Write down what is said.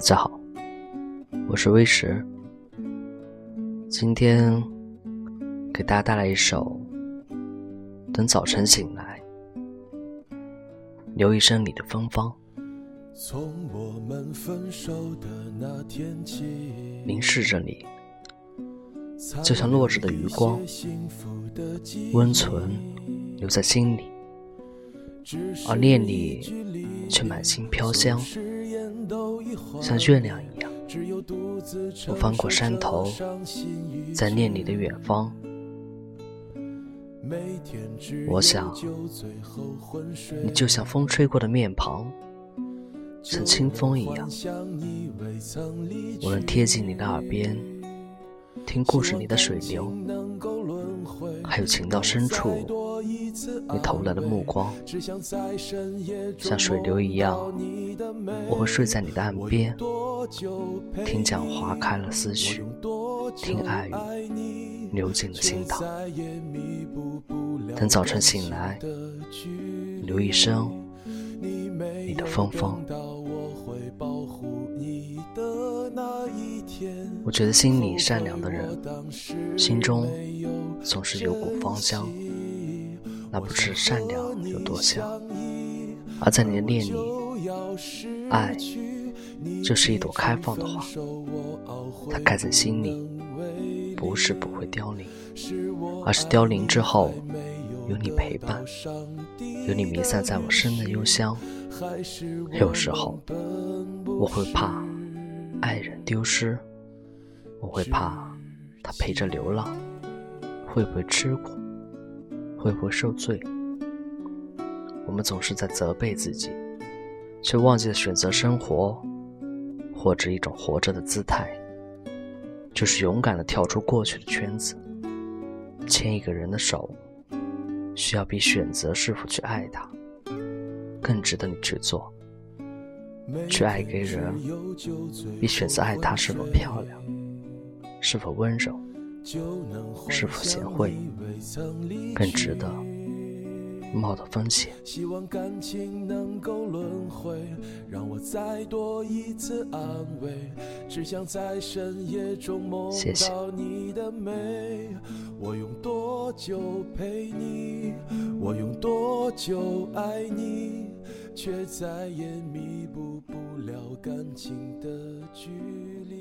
家好，我是微石。今天给大家带来一首《等早晨醒来》，留一身里的芬芳。从我们分手的那天起，凝视着你，就像落日的余光，温存留在心里，而念你却满心飘香。像月亮一样，我翻过山头，在念你的远方。我想，你就像风吹过的面庞，像清风一样，我能贴近你的耳边，听故事里的水流，还有情到深处。你投来的目光，像水流一样，我会睡在你的岸边，听讲花开了思绪，听爱语流进了心塘。等早晨醒来，留一生你的芬芳。我觉得心里善良的人，心中总是有股芳香。那不是善良有多像，而在你的念里，爱就是一朵开放的花，它开在心里，不是不会凋零，而是凋零之后有你陪伴，有你弥散在我身的幽香。有时候我会怕爱人丢失，我会怕他陪着流浪，会不会吃苦？会不会受罪？我们总是在责备自己，却忘记了选择生活，或者一种活着的姿态，就是勇敢的跳出过去的圈子。牵一个人的手，需要比选择是否去爱他，更值得你去做。去爱一个人，比选择爱他是否漂亮，是否温柔。是否贤惠，更值得冒的风险。希望感情能够轮回，让我再多一次安慰。只想在深夜中梦到你的美。我用多久陪你？我用多久爱你？却再也弥补不了感情的距离。